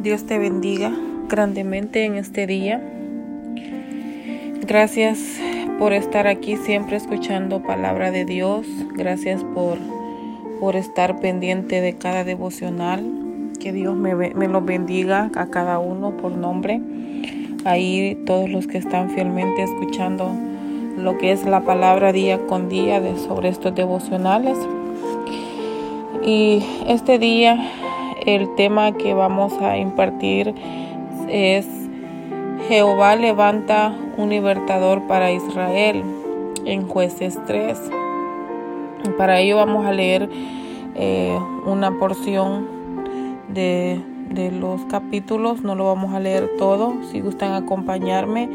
Dios te bendiga grandemente en este día. Gracias por estar aquí siempre escuchando palabra de Dios. Gracias por, por estar pendiente de cada devocional. Que Dios me, me lo bendiga a cada uno por nombre. Ahí todos los que están fielmente escuchando lo que es la palabra día con día sobre estos devocionales. Y este día el tema que vamos a impartir es Jehová levanta un libertador para Israel en jueces 3. Para ello vamos a leer eh, una porción de, de los capítulos, no lo vamos a leer todo, si gustan acompañarme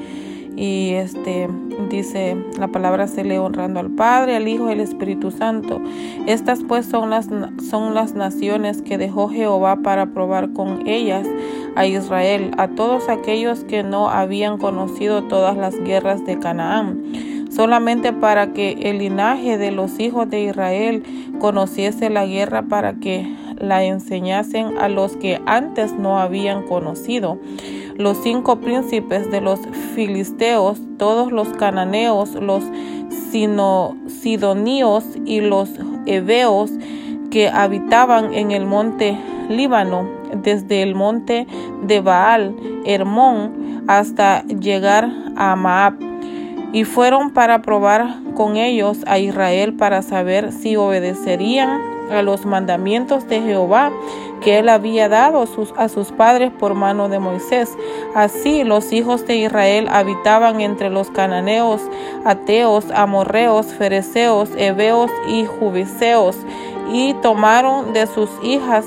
y este dice la palabra se lee honrando al Padre, al Hijo y al Espíritu Santo. Estas pues son las, son las naciones que dejó Jehová para probar con ellas a Israel, a todos aquellos que no habían conocido todas las guerras de Canaán solamente para que el linaje de los hijos de Israel conociese la guerra para que la enseñasen a los que antes no habían conocido los cinco príncipes de los filisteos, todos los cananeos, los sidoníos y los heveos que habitaban en el monte Líbano, desde el monte de Baal, Hermón, hasta llegar a Maab. Y fueron para probar con ellos a Israel para saber si obedecerían a los mandamientos de Jehová que él había dado a sus padres por mano de Moisés. Así los hijos de Israel habitaban entre los cananeos, ateos, amorreos, fereceos, heveos y jubiseos, y tomaron de sus hijas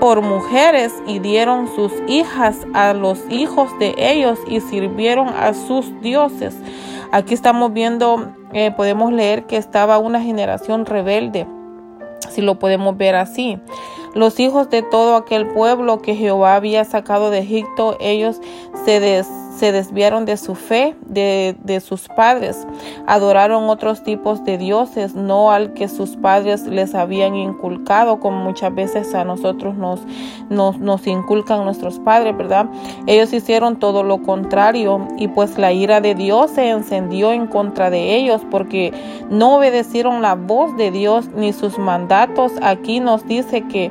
por mujeres y dieron sus hijas a los hijos de ellos y sirvieron a sus dioses. Aquí estamos viendo, eh, podemos leer que estaba una generación rebelde si lo podemos ver así. Los hijos de todo aquel pueblo que Jehová había sacado de Egipto, ellos se des se desviaron de su fe, de, de, sus padres, adoraron otros tipos de dioses, no al que sus padres les habían inculcado, como muchas veces a nosotros nos, nos, nos inculcan nuestros padres, ¿verdad? Ellos hicieron todo lo contrario y pues la ira de Dios se encendió en contra de ellos porque no obedecieron la voz de Dios ni sus mandatos. Aquí nos dice que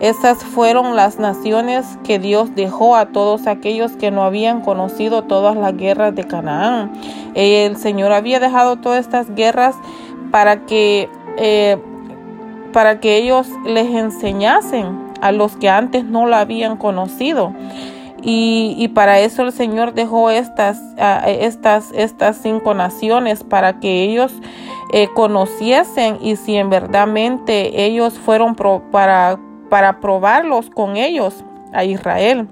esas fueron las naciones que Dios dejó a todos aquellos que no habían conocido todas las guerras de Canaán. El Señor había dejado todas estas guerras para que, eh, para que ellos les enseñasen a los que antes no la habían conocido. Y, para eso el Señor dejó estas, estas, estas cinco naciones para que ellos eh, conociesen y si en verdadmente ellos fueron para para probarlos con ellos a Israel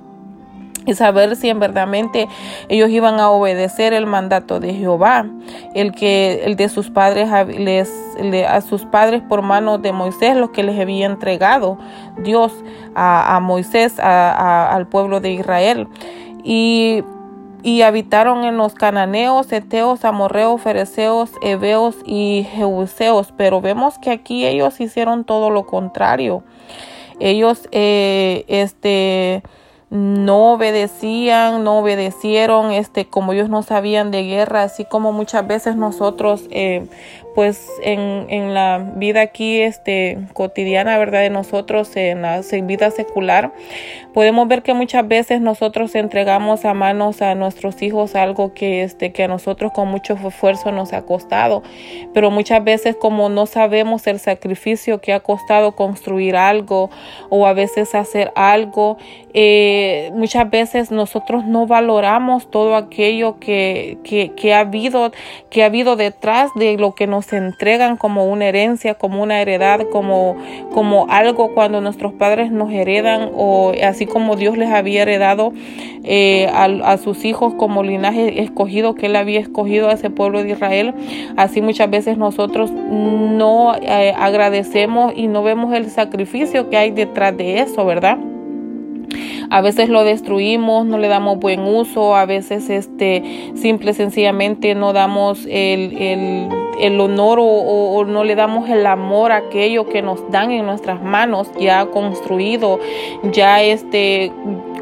y saber si en verdadmente ellos iban a obedecer el mandato de Jehová, el que el de sus padres a sus padres por mano de Moisés, los que les había entregado Dios a, Moisés, al pueblo de Israel. Y, y habitaron en los cananeos, eteos, amorreos, fereceos, heveos y jebuseos. Pero vemos que aquí ellos hicieron todo lo contrario ellos eh, este no obedecían, no obedecieron, este, como ellos no sabían de guerra, así como muchas veces nosotros eh, pues en, la vida aquí este, cotidiana, ¿verdad? De nosotros, en la vida secular, podemos ver que muchas veces nosotros entregamos a manos a nuestros hijos algo que, este, que a nosotros con mucho esfuerzo nos ha costado, pero muchas veces como no sabemos el sacrificio que ha costado construir algo o a veces hacer algo, eh, muchas veces nosotros no valoramos todo aquello que, que, que, ha habido, que ha habido detrás de lo que nos entregan como una herencia, como una heredad, como, como algo cuando nuestros padres nos heredan o así como Dios les había heredado eh, a, sus hijos como linaje escogido que él había escogido a ese pueblo de Israel. Así muchas veces nosotros no eh, agradecemos y no vemos el sacrificio que hay detrás de eso, ¿verdad? A veces lo destruimos, no le damos buen uso, a veces este simple sencillamente no damos el, el, el honor o, no le damos el amor a aquello que nos dan en nuestras manos ya construido, ya este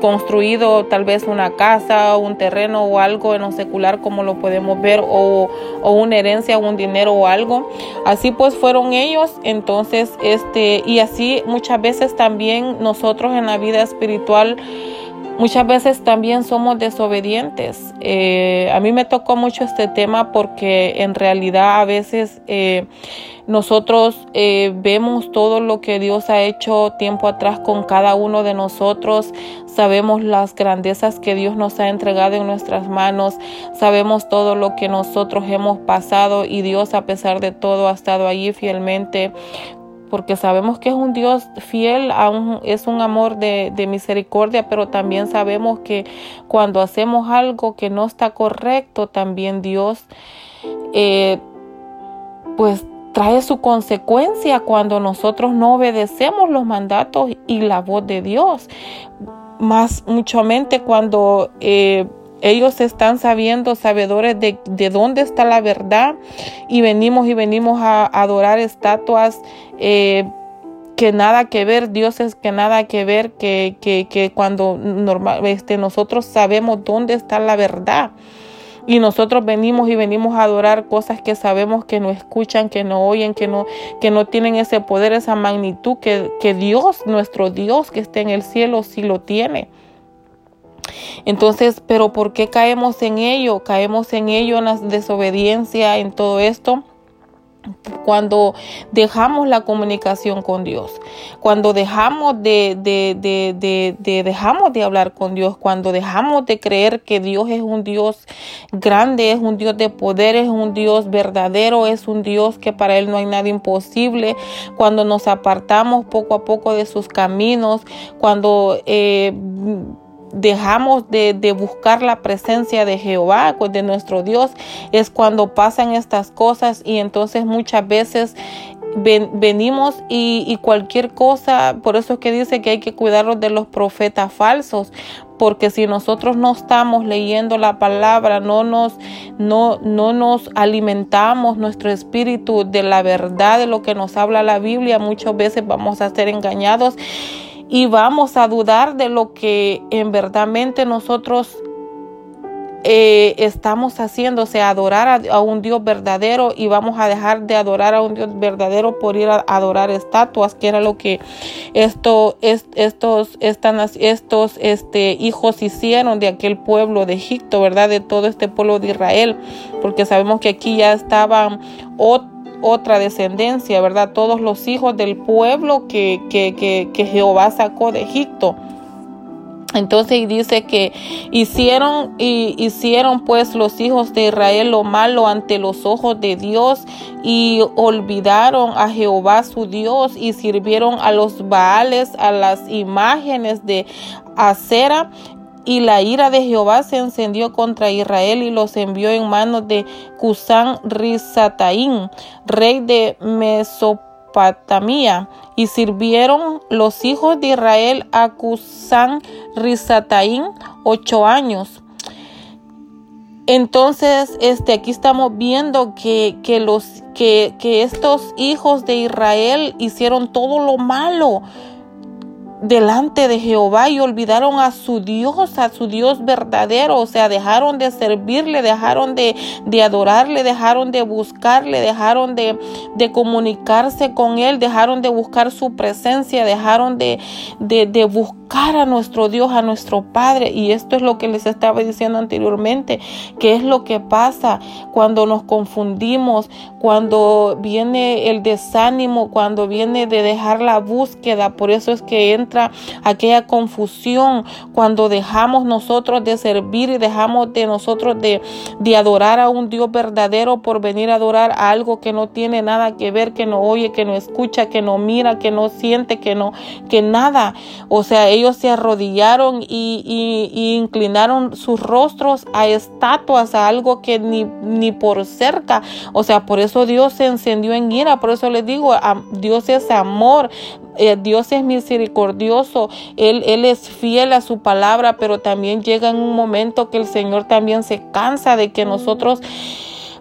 construido tal vez una casa, un terreno o algo en lo secular como lo podemos ver o, o una herencia, un dinero o algo. Así pues fueron ellos, entonces este y así muchas veces también nosotros en la vida espiritual Muchas veces también somos desobedientes. Eh, a mí me tocó mucho este tema porque en realidad a veces eh, nosotros eh, vemos todo lo que Dios ha hecho tiempo atrás con cada uno de nosotros. Sabemos las grandezas que Dios nos ha entregado en nuestras manos. Sabemos todo lo que nosotros hemos pasado y Dios a pesar de todo ha estado allí fielmente porque sabemos que es un Dios fiel, es un amor de, misericordia, pero también sabemos que cuando hacemos algo que no está correcto, también Dios eh, pues trae su consecuencia cuando nosotros no obedecemos los mandatos y la voz de Dios. Más mucho cuando eh, ellos están sabiendo, sabedores de, de, dónde está la verdad y venimos y venimos a, adorar estatuas eh, que nada que ver, dioses que nada que ver, que, que, que cuando normal, este, nosotros sabemos dónde está la verdad. Y nosotros venimos y venimos a adorar cosas que sabemos que no escuchan, que no oyen, que no, que no tienen ese poder, esa magnitud que, que Dios, nuestro Dios que está en el cielo, sí lo tiene. Entonces, pero ¿por qué caemos en ello? Caemos en ello, en la desobediencia, en todo esto cuando dejamos la comunicación con Dios, cuando dejamos de, de, de, de, dejamos de hablar con Dios, cuando dejamos de creer que Dios es un Dios grande, es un Dios de poder, es un Dios verdadero, es un Dios que para Él no hay nada imposible, cuando nos apartamos poco a poco de sus caminos, cuando eh, dejamos de, buscar la presencia de Jehová, pues, de nuestro Dios, es cuando pasan estas cosas y entonces muchas veces venimos y, cualquier cosa, por eso es que dice que hay que cuidarnos de los profetas falsos, porque si nosotros no estamos leyendo la palabra, no nos, no, no nos alimentamos nuestro espíritu de la verdad de lo que nos habla la Biblia, muchas veces vamos a ser engañados y vamos a dudar de lo que en verdadmente nosotros eh, estamos haciendo, o sea, adorar a, un Dios verdadero y vamos a dejar de adorar a un Dios verdadero por ir a, adorar estatuas, que era lo que esto, estos, están, estos este, hijos hicieron de aquel pueblo de Egipto, ¿verdad? De todo este pueblo de Israel, porque sabemos que aquí ya estaban otros otra descendencia, ¿verdad? Todos los hijos del pueblo que, que, que, Jehová sacó de Egipto. Entonces dice que hicieron y hicieron pues los hijos de Israel lo malo ante los ojos de Dios y olvidaron a Jehová su Dios y sirvieron a los Baales, a las imágenes de acera y la ira de Jehová se encendió contra Israel y los envió en manos de Cusán Rizataín, rey de Mesopotamia. Y sirvieron los hijos de Israel a Cusán Rizataín ocho años. Entonces, este, aquí estamos viendo que, que los, que, que estos hijos de Israel hicieron todo lo malo delante de Jehová y olvidaron a su Dios, a su Dios verdadero, o sea, dejaron de servirle, dejaron de, de adorarle, dejaron de buscarle, dejaron de, de, comunicarse con Él, dejaron de buscar su presencia, dejaron de, de, buscar a nuestro Dios, a nuestro Padre. Y esto es lo que les estaba diciendo anteriormente, que es lo que pasa cuando nos confundimos, cuando viene el desánimo, cuando viene de dejar la búsqueda. Por eso es que aquella confusión cuando dejamos nosotros de servir y dejamos de nosotros de, de adorar a un Dios verdadero por venir a adorar a algo que no tiene nada que ver, que no oye, que no escucha, que no mira, que no siente, que no, que nada. O sea, ellos se arrodillaron y, y, inclinaron sus rostros a estatuas, a algo que ni, ni por cerca. O sea, por eso Dios se encendió en ira, por eso les digo, Dios es amor. Eh, Dios es misericordioso, él, él es fiel a su palabra, pero también llega en un momento que el Señor también se cansa de que nosotros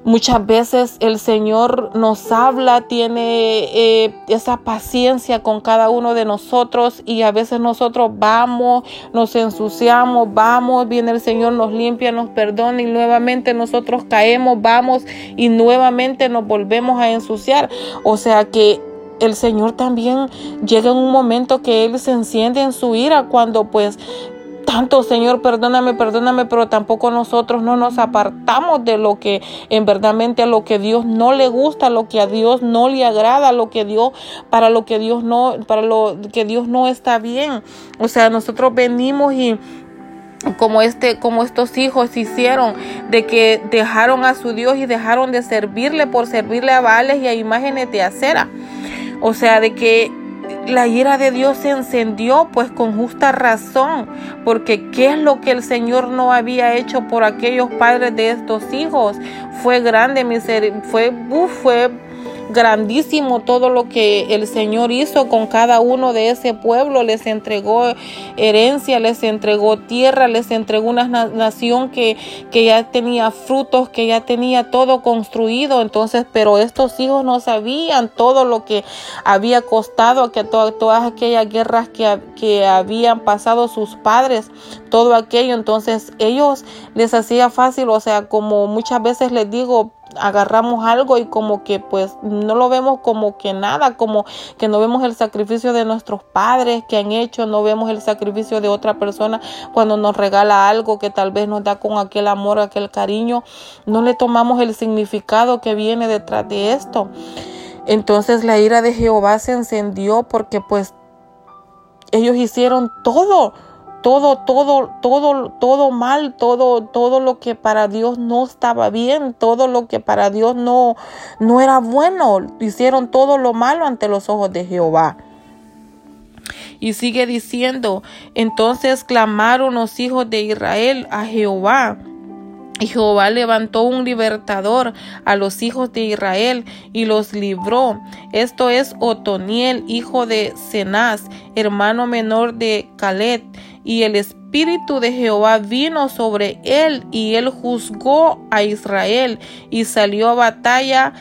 Muchas veces el Señor nos habla, tiene eh, esa paciencia con cada uno de nosotros y a veces nosotros vamos, nos ensuciamos, vamos, viene el Señor, nos limpia, nos perdona y nuevamente nosotros caemos, vamos y nuevamente nos volvemos a ensuciar. O sea que el Señor también llega en un momento que Él se enciende en su ira cuando pues tanto, Señor, perdóname, perdóname, pero tampoco nosotros no nos apartamos de lo que en verdadmente a lo que Dios no le gusta, lo que a Dios no le agrada, lo que Dios para lo que Dios no para lo que Dios no está bien. O sea, nosotros venimos y como este como estos hijos hicieron de que dejaron a su Dios y dejaron de servirle por servirle a Baales y a imágenes de acera. O sea, de que la ira de Dios se encendió pues con justa razón, porque qué es lo que el Señor no había hecho por aquellos padres de estos hijos. Fue grande, fue, fue grandísimo todo lo que el Señor hizo con cada uno de ese pueblo. Les entregó herencia, les entregó tierra, les entregó una nación que, que ya tenía frutos, que ya tenía todo construido. Entonces, pero estos hijos no sabían todo lo que había costado, que todas aquellas guerras que, que habían pasado sus padres, todo aquello. Entonces, ellos les hacía fácil, o sea, como muchas veces les digo, agarramos algo y como que pues no lo vemos como que nada, como que no vemos el sacrificio de nuestros padres que han hecho, no vemos el sacrificio de otra persona cuando nos regala algo que tal vez nos da con aquel amor, aquel cariño, no le tomamos el significado que viene detrás de esto. Entonces la ira de Jehová se encendió porque pues ellos hicieron todo todo, todo, todo, todo mal, todo, todo lo que para Dios no estaba bien, todo lo que para Dios no, no era bueno, hicieron todo lo malo ante los ojos de Jehová. Y sigue diciendo, entonces clamaron los hijos de Israel a Jehová. Y Jehová levantó un libertador a los hijos de Israel y los libró. Esto es Otoniel, hijo de Cenaz, hermano menor de Calet y el Espíritu de Jehová vino sobre él y él juzgó a Israel y salió a batalla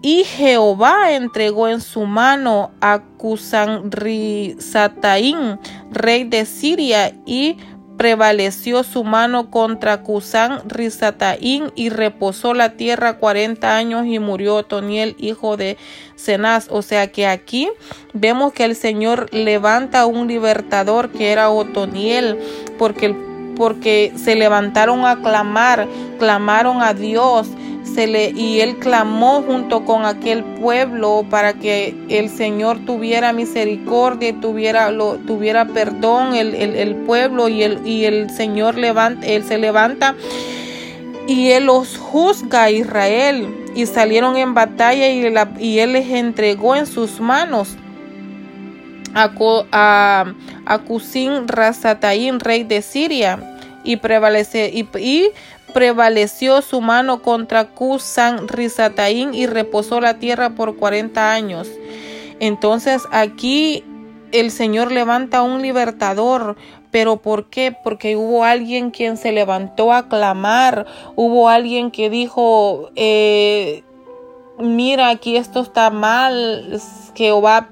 y Jehová entregó en su mano a Cusanrisataín, rey de Siria, y prevaleció su mano contra Cusán Risataín y reposó la tierra cuarenta años y murió Toniel, hijo de Cenaz. O sea que aquí vemos que el Señor levanta un libertador que era Otoniel, porque, porque se levantaron a clamar, clamaron a Dios y él clamó junto con aquel pueblo para que el Señor tuviera misericordia y tuviera, lo, tuviera perdón el, pueblo y el, y el Señor levanta, él se levanta y él los juzga a Israel. Y salieron en batalla y, y él les entregó en sus manos a, a, a Rasataín, rey de Siria, y prevalece y prevaleció su mano contra Kusan Risataín y reposó la tierra por 40 años. Entonces aquí el Señor levanta un libertador. ¿Pero por qué? Porque hubo alguien quien se levantó a clamar, hubo alguien que dijo, eh, mira, aquí esto está mal, Jehová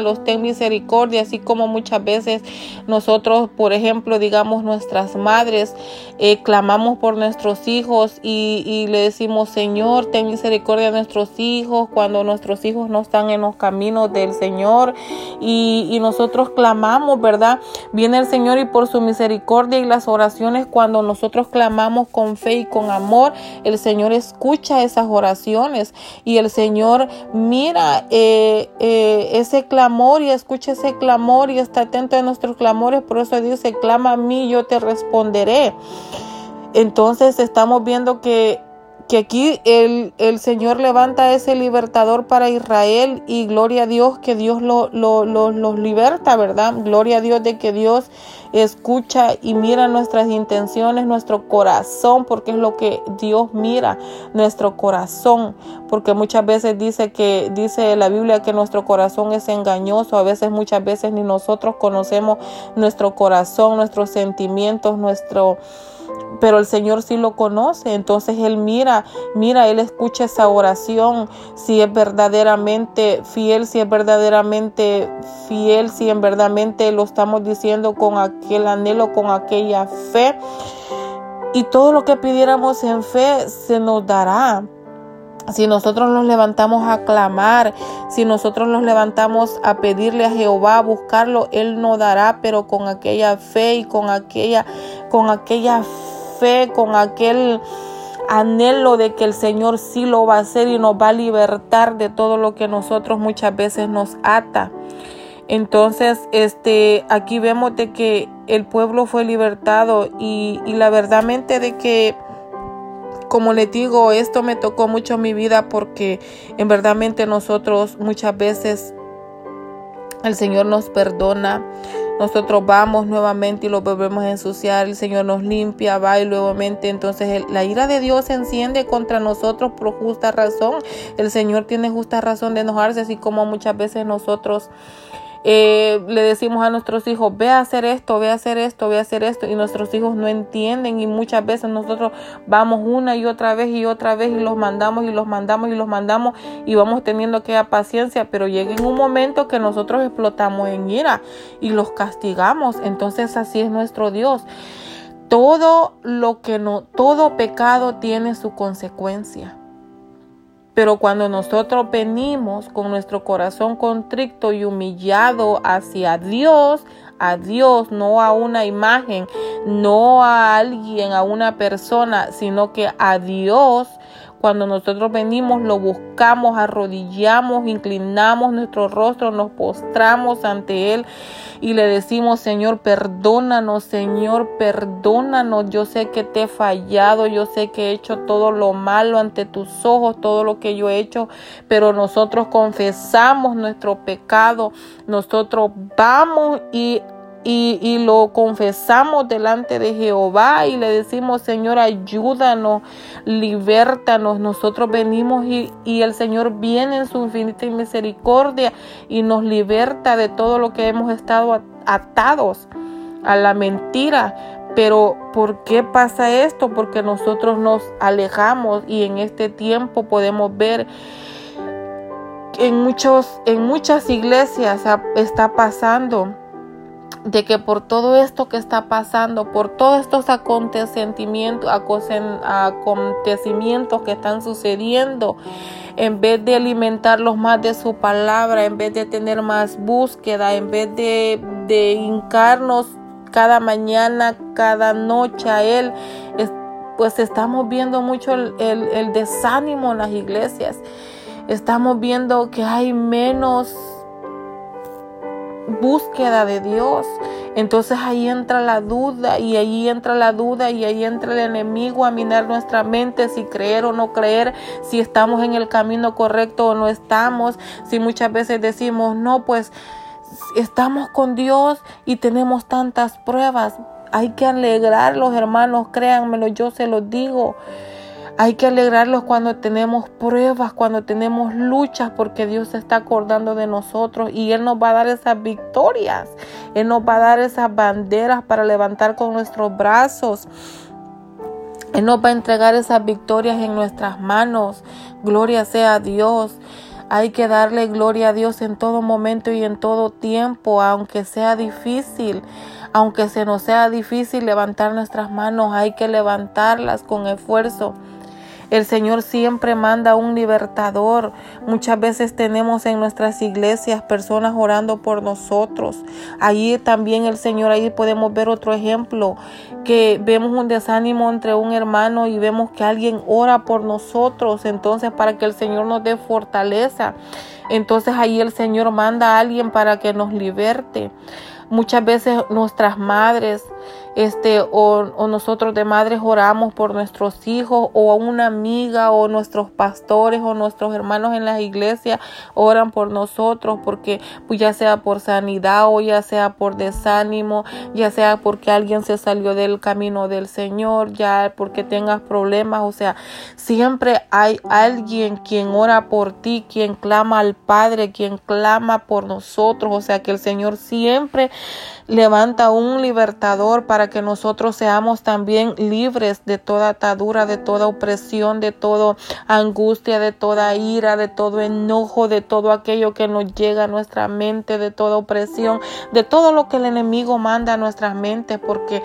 los ten misericordia, así como muchas veces nosotros, por ejemplo, digamos nuestras madres, eh, clamamos por nuestros hijos y, le decimos, Señor, ten misericordia de nuestros hijos, cuando nuestros hijos no están en los caminos del Señor y nosotros clamamos, ¿verdad? Viene el Señor y por su misericordia y las oraciones, cuando nosotros clamamos con fe y con amor, el Señor escucha esas oraciones y el Señor mira eh, eh, ese clamor y escucha ese clamor y está atento a nuestros clamores. Por eso dice, clama a mí, yo te responderé. Entonces estamos viendo que que aquí el, el, Señor levanta ese libertador para Israel y gloria a Dios que Dios los lo, los liberta, ¿verdad? Gloria a Dios de que Dios escucha y mira nuestras intenciones, nuestro corazón, porque es lo que Dios mira, nuestro corazón, porque muchas veces dice que dice la Biblia que nuestro corazón es engañoso, a veces muchas veces ni nosotros conocemos nuestro corazón, nuestros sentimientos, nuestro pero el Señor sí lo conoce, entonces Él mira, mira, Él escucha esa oración, si es verdaderamente fiel, si es verdaderamente fiel, si en verdaderamente lo estamos diciendo con aquel anhelo, con aquella fe. Y todo lo que pidiéramos en fe se nos dará. Si nosotros nos levantamos a clamar, si nosotros nos levantamos a pedirle a Jehová, a buscarlo, Él nos dará, pero con aquella fe y con aquella, con aquella fe, con aquel anhelo de que el Señor sí lo va a hacer y nos va a libertar de todo lo que nosotros muchas veces nos ata. Entonces, este, aquí vemos de que el pueblo fue libertado y, y la verdadmente de que como les digo, esto me tocó mucho mi vida porque en verdad nosotros muchas veces el Señor nos perdona. Nosotros vamos nuevamente y lo volvemos a ensuciar. El Señor nos limpia, va y nuevamente. Entonces la ira de Dios se enciende contra nosotros por justa razón. El Señor tiene justa razón de enojarse, así como muchas veces nosotros eh, le decimos a nuestros hijos, ve a hacer esto, ve a hacer esto, ve a hacer esto, y nuestros hijos no entienden y muchas veces nosotros vamos una y otra vez y otra vez y los mandamos y los mandamos y los mandamos y vamos teniendo aquella paciencia, pero llega en un momento que nosotros explotamos en ira y los castigamos, entonces así es nuestro Dios. Todo lo que no, todo pecado tiene su consecuencia. Pero cuando nosotros venimos con nuestro corazón contrito y humillado hacia Dios, a Dios, no a una imagen, no a alguien, a una persona, sino que a Dios, cuando nosotros venimos, lo buscamos, arrodillamos, inclinamos nuestro rostro, nos postramos ante Él y le decimos, Señor, perdónanos, Señor, perdónanos. Yo sé que te he fallado, yo sé que he hecho todo lo malo ante tus ojos, todo lo que yo he hecho, pero nosotros confesamos nuestro pecado, nosotros vamos y y, lo confesamos delante de Jehová y le decimos, Señor, ayúdanos, libértanos. Nosotros venimos y, y el Señor viene en su infinita misericordia y nos liberta de todo lo que hemos estado atados a la mentira. Pero ¿por qué pasa esto? Porque nosotros nos alejamos y en este tiempo podemos ver en muchos en muchas iglesias está pasando de que por todo esto que está pasando, por todos estos acontecimientos, que están sucediendo, en vez de alimentarlos más de su palabra, en vez de tener más búsqueda, en vez de, de hincarnos cada mañana, cada noche a Él, pues estamos viendo mucho el desánimo en las iglesias. Estamos viendo que hay menos búsqueda de Dios. Entonces ahí entra la duda y ahí entra la duda y ahí entra el enemigo a minar nuestra mente si creer o no creer, si estamos en el camino correcto o no estamos, si muchas veces decimos, no, pues estamos con Dios y tenemos tantas pruebas. Hay que alegrar los hermanos, créanmelo, yo se los digo. Hay que alegrarlos cuando tenemos pruebas, cuando tenemos luchas, porque Dios se está acordando de nosotros y Él nos va a dar esas victorias. Él nos va a dar esas banderas para levantar con nuestros brazos. Él nos va a entregar esas victorias en nuestras manos. Gloria sea a Dios. Hay que darle gloria a Dios en todo momento y en todo tiempo, aunque sea difícil. Aunque se nos sea difícil levantar nuestras manos, hay que levantarlas con esfuerzo. El Señor siempre manda un libertador. Muchas veces tenemos en nuestras iglesias personas orando por nosotros. Allí también el Señor, ahí podemos ver otro ejemplo, que vemos un desánimo entre un hermano y vemos que alguien ora por nosotros, entonces para que el Señor nos dé fortaleza. Entonces ahí el Señor manda a alguien para que nos liberte. Muchas veces nuestras madres este, o, nosotros de madres oramos por nuestros hijos, o una amiga, o nuestros pastores, o nuestros hermanos en la iglesia oran por nosotros, porque pues ya sea por sanidad, o ya sea por desánimo, ya sea porque alguien se salió del camino del Señor, ya porque tengas problemas, o sea, siempre hay alguien quien ora por ti, quien clama al Padre, quien clama por nosotros, o sea, que el Señor siempre levanta un libertador para que nosotros seamos también libres de toda atadura, de toda opresión, de toda angustia, de toda ira, de todo enojo, de todo aquello que nos llega a nuestra mente, de toda opresión, de todo lo que el enemigo manda a nuestras mentes, porque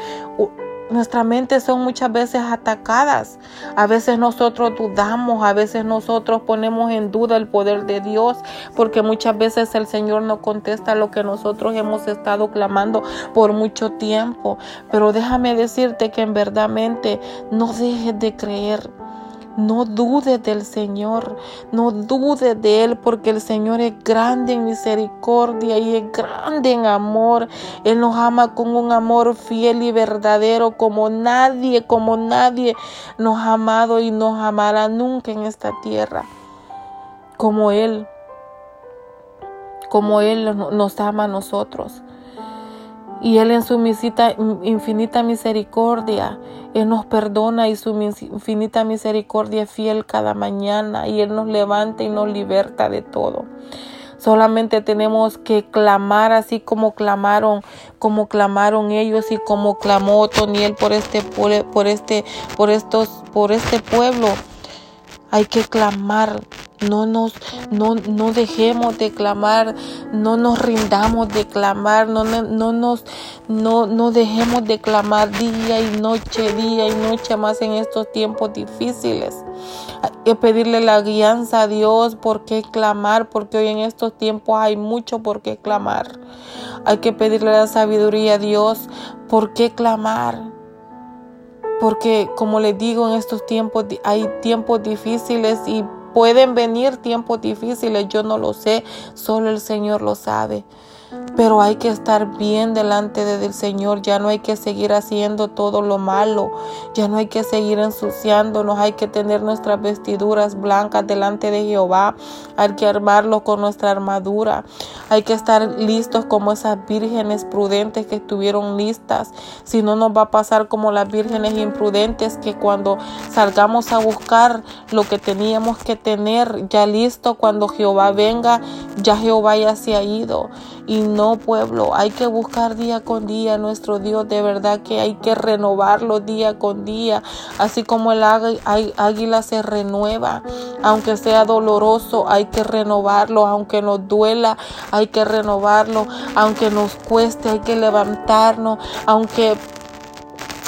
Nuestras mentes son muchas veces atacadas. A veces nosotros dudamos, a veces nosotros ponemos en duda el poder de Dios, porque muchas veces el Señor no contesta lo que nosotros hemos estado clamando por mucho tiempo. Pero déjame decirte que en verdad no dejes de creer. No dudes del Señor, no dudes de Él, porque el Señor es grande en misericordia y es grande en amor. Él nos ama con un amor fiel y verdadero, como nadie, como nadie nos ha amado y nos amará nunca en esta tierra. Como Él, como Él nos ama a nosotros. Y Él en su infinita misericordia, Él nos perdona y su infinita misericordia es fiel cada mañana y Él nos levanta y nos liberta de todo. Solamente tenemos que clamar así como clamaron, como clamaron ellos y como clamó Toniel por este por este por estos por este pueblo. Hay que clamar no nos, no, no dejemos de clamar, no nos rindamos de clamar, no, no nos, no, no dejemos de clamar día y noche, día y noche más en estos tiempos difíciles. Hay que pedirle la guianza a Dios por qué clamar, porque hoy en estos tiempos hay mucho por qué clamar. Hay que pedirle la sabiduría a Dios por qué clamar. Porque como les digo, en estos tiempos hay tiempos difíciles y Pueden venir tiempos difíciles, yo no lo sé, solo el Señor lo sabe. Pero hay que estar bien delante del Señor, ya no hay que seguir haciendo todo lo malo, ya no hay que seguir ensuciándonos, hay que tener nuestras vestiduras blancas delante de Jehová, hay que armarlo con nuestra armadura, hay que estar listos como esas vírgenes prudentes que estuvieron listas, si no nos va a pasar como las vírgenes imprudentes que cuando salgamos a buscar lo que teníamos que tener ya listo cuando Jehová venga, ya Jehová ya se ha ido. Y no pueblo, hay que buscar día con día nuestro Dios, de verdad que hay que renovarlo día con día, así como el águila se renueva, aunque sea doloroso, hay que renovarlo, aunque nos duela, hay que renovarlo, aunque nos cueste, hay que levantarnos, aunque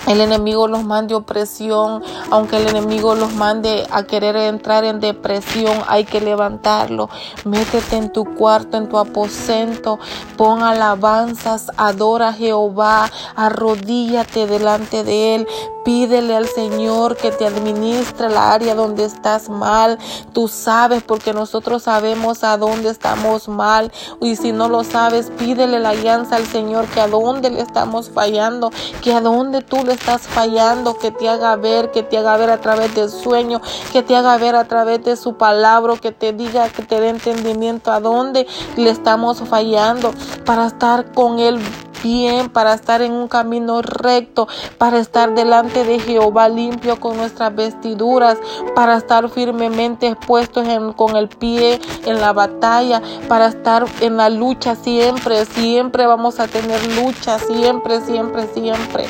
el enemigo los mande opresión, aunque el enemigo los mande a querer entrar en depresión, hay que levantarlo. Métete en tu cuarto, en tu aposento, pon alabanzas, adora a Jehová, arrodíllate delante de él, Pídele al Señor que te administre la área donde estás mal. Tú sabes porque nosotros sabemos a dónde estamos mal. Y si no lo sabes, pídele la alianza al Señor que a dónde le estamos fallando, que a dónde tú le estás fallando, que te haga ver, que te haga ver a través del sueño, que te haga ver a través de su palabra, que te diga, que te dé entendimiento a dónde le estamos fallando. Para estar con Él bien, para estar en un camino recto, para estar delante de Jehová limpio con nuestras vestiduras, para estar firmemente expuestos con el pie en la batalla, para estar en la lucha siempre, siempre vamos a tener lucha, siempre, siempre, siempre.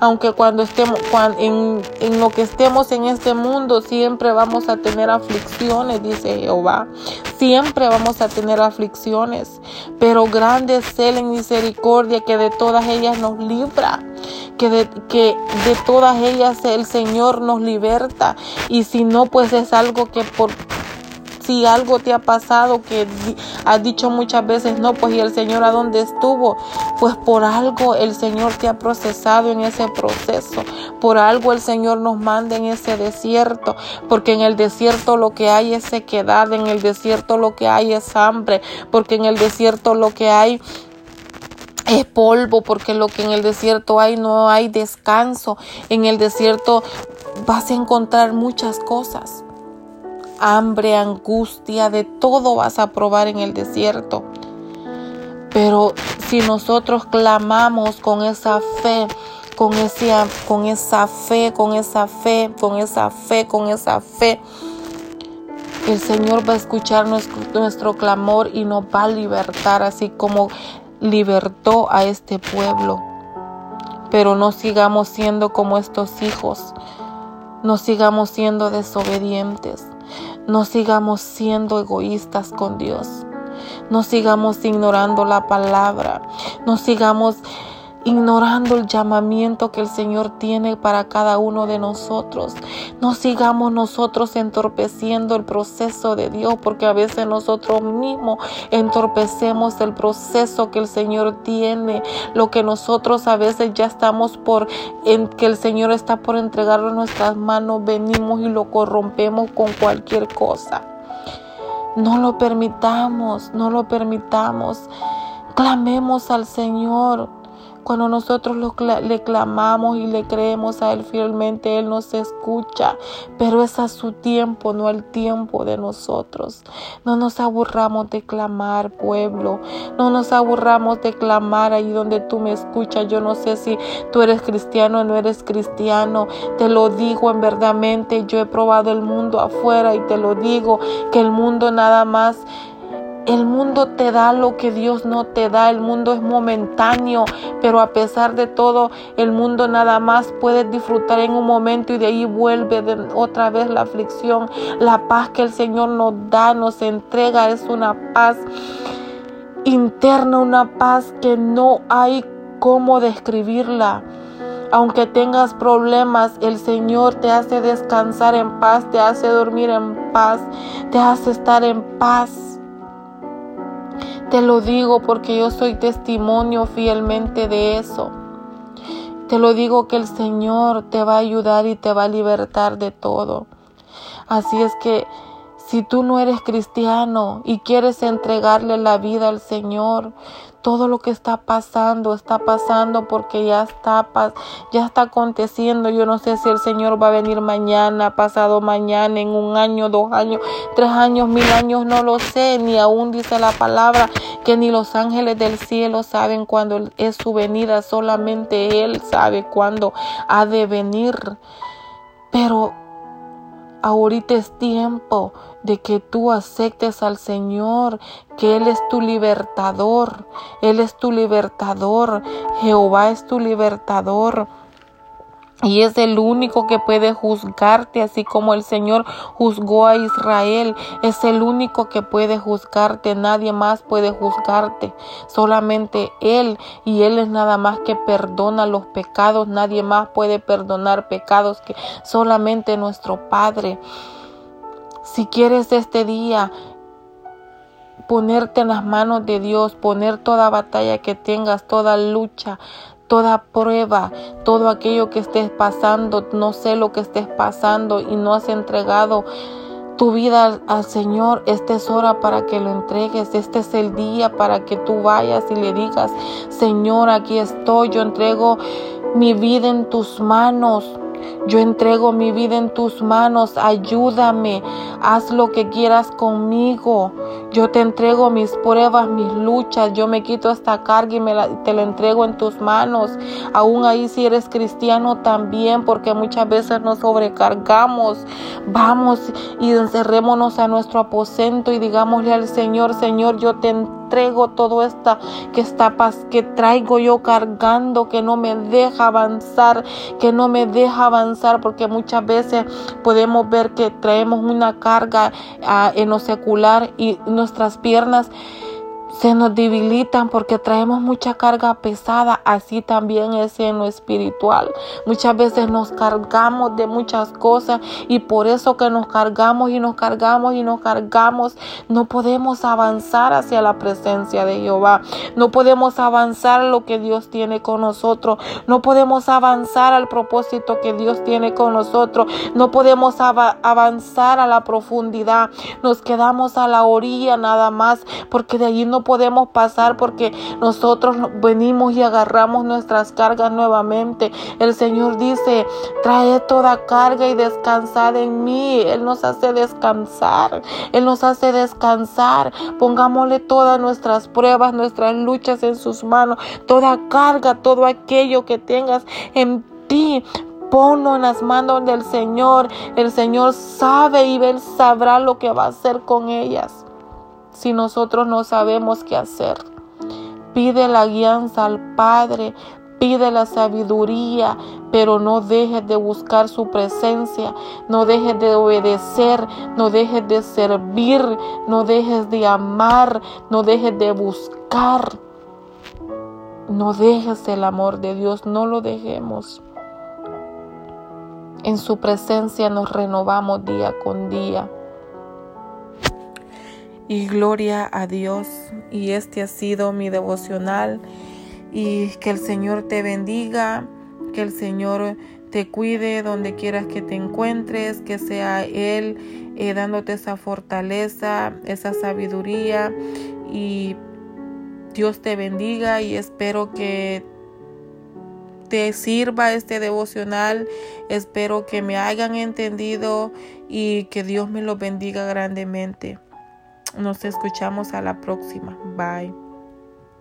Aunque cuando estemos en, en lo que estemos en este mundo, siempre vamos a tener aflicciones, dice Jehová. Siempre vamos a tener aflicciones, pero grande es Él en misericordia que de todas ellas nos libra, que de, que de todas ellas el Señor nos liberta. Y si no, pues es algo que por si algo te ha pasado que has dicho muchas veces no, pues y el Señor a dónde estuvo, pues por algo el Señor te ha procesado en ese proceso, por algo el Señor nos manda en ese desierto, porque en el desierto lo que hay es sequedad, en el desierto lo que hay es hambre, porque en el desierto lo que hay es polvo, porque lo que en el desierto hay no hay descanso. En el desierto vas a encontrar muchas cosas. Hambre, angustia, de todo vas a probar en el desierto. Pero si nosotros clamamos con esa fe, con, ese, con esa fe, con esa fe, con esa fe, con esa fe, el Señor va a escuchar nuestro, nuestro clamor y nos va a libertar, así como libertó a este pueblo. Pero no sigamos siendo como estos hijos, no sigamos siendo desobedientes, no sigamos siendo egoístas con Dios, no sigamos ignorando la palabra, no sigamos ignorando el llamamiento que el Señor tiene para cada uno de nosotros. No sigamos nosotros entorpeciendo el proceso de Dios, porque a veces nosotros mismos entorpecemos el proceso que el Señor tiene, lo que nosotros a veces ya estamos por, en que el Señor está por entregarlo en nuestras manos, venimos y lo corrompemos con cualquier cosa. No lo permitamos, no lo permitamos. Clamemos al Señor. Cuando nosotros le clamamos y le creemos a Él fielmente, Él nos escucha, pero es a su tiempo, no al tiempo de nosotros. No nos aburramos de clamar, pueblo. No nos aburramos de clamar ahí donde tú me escuchas. Yo no sé si tú eres cristiano o no eres cristiano. Te lo digo en verdadmente. Yo he probado el mundo afuera y te lo digo que el mundo nada más el mundo te da lo que Dios no te da. El mundo es momentáneo, pero a pesar de todo, el mundo nada más puede disfrutar en un momento y de ahí vuelve otra vez la aflicción. La paz que el Señor nos da, nos entrega, es una paz interna, una paz que no hay cómo describirla. Aunque tengas problemas, el Señor te hace descansar en paz, te hace dormir en paz, te hace estar en paz. Te lo digo porque yo soy testimonio fielmente de eso. Te lo digo que el Señor te va a ayudar y te va a libertar de todo. Así es que si tú no eres cristiano y quieres entregarle la vida al Señor, todo lo que está pasando está pasando porque ya está ya está aconteciendo. Yo no sé si el Señor va a venir mañana, pasado mañana, en un año, dos años, tres años, mil años, no lo sé. Ni aún dice la palabra que ni los ángeles del cielo saben cuándo es su venida. Solamente Él sabe cuándo ha de venir. Pero ahorita es tiempo de que tú aceptes al Señor, que Él es tu libertador, Él es tu libertador, Jehová es tu libertador. Y es el único que puede juzgarte, así como el Señor juzgó a Israel. Es el único que puede juzgarte. Nadie más puede juzgarte. Solamente Él. Y Él es nada más que perdona los pecados. Nadie más puede perdonar pecados que solamente nuestro Padre. Si quieres este día ponerte en las manos de Dios, poner toda batalla que tengas, toda lucha, toda prueba, todo aquello que estés pasando, no sé lo que estés pasando y no has entregado tu vida al, Señor, esta es hora para que lo entregues, este es el día para que tú vayas y le digas, Señor, aquí estoy, yo entrego mi vida en tus manos. Yo entrego mi vida en tus manos, ayúdame, haz lo que quieras conmigo. Yo te entrego mis pruebas, mis luchas, yo me quito esta carga y me te la entrego en tus manos. Aún ahí si eres cristiano también, porque muchas veces nos sobrecargamos. Vamos y encerrémonos a nuestro aposento y digámosle al Señor, Señor, yo te entrego todo esto que está que traigo yo cargando, que no me deja avanzar, que no me deja avanzar, porque muchas veces podemos ver que traemos una carga ah, en lo secular y nuestras piernas se nos debilitan porque traemos mucha carga pesada, así también es en lo espiritual. Muchas veces nos cargamos de muchas cosas y por eso que nos cargamos y nos cargamos y nos cargamos, no podemos avanzar hacia la presencia de Jehová. No podemos avanzar lo que Dios tiene con nosotros. No podemos avanzar al propósito que Dios tiene con nosotros. No podemos avanzar a la profundidad. Nos quedamos a la orilla nada más porque de allí no podemos pasar porque nosotros venimos y agarramos nuestras cargas nuevamente. El Señor dice, trae toda carga y descansad en mí. Él nos hace descansar. Él nos hace descansar. Pongámosle todas nuestras pruebas, nuestras luchas en sus manos. Toda carga, todo aquello que tengas en ti ponlo en las manos del Señor. El Señor sabe y Él sabrá lo que va a hacer con ellas. Si nosotros no sabemos qué hacer, pide la guianza al Padre, pide la sabiduría, pero no dejes de buscar su presencia, no dejes de obedecer, no dejes de servir, no dejes de amar, no dejes de buscar. No dejes el amor de Dios, no lo dejemos. En su presencia nos renovamos día con día. Y gloria a Dios. Y este ha sido mi devocional. Y que el Señor te bendiga, que el Señor te cuide donde quieras que te encuentres, que sea Él eh, dándote esa fortaleza, esa sabiduría. Y Dios te bendiga y espero que te sirva este devocional. Espero que me hayan entendido y que Dios me lo bendiga grandemente. Nos escuchamos a la próxima. Bye.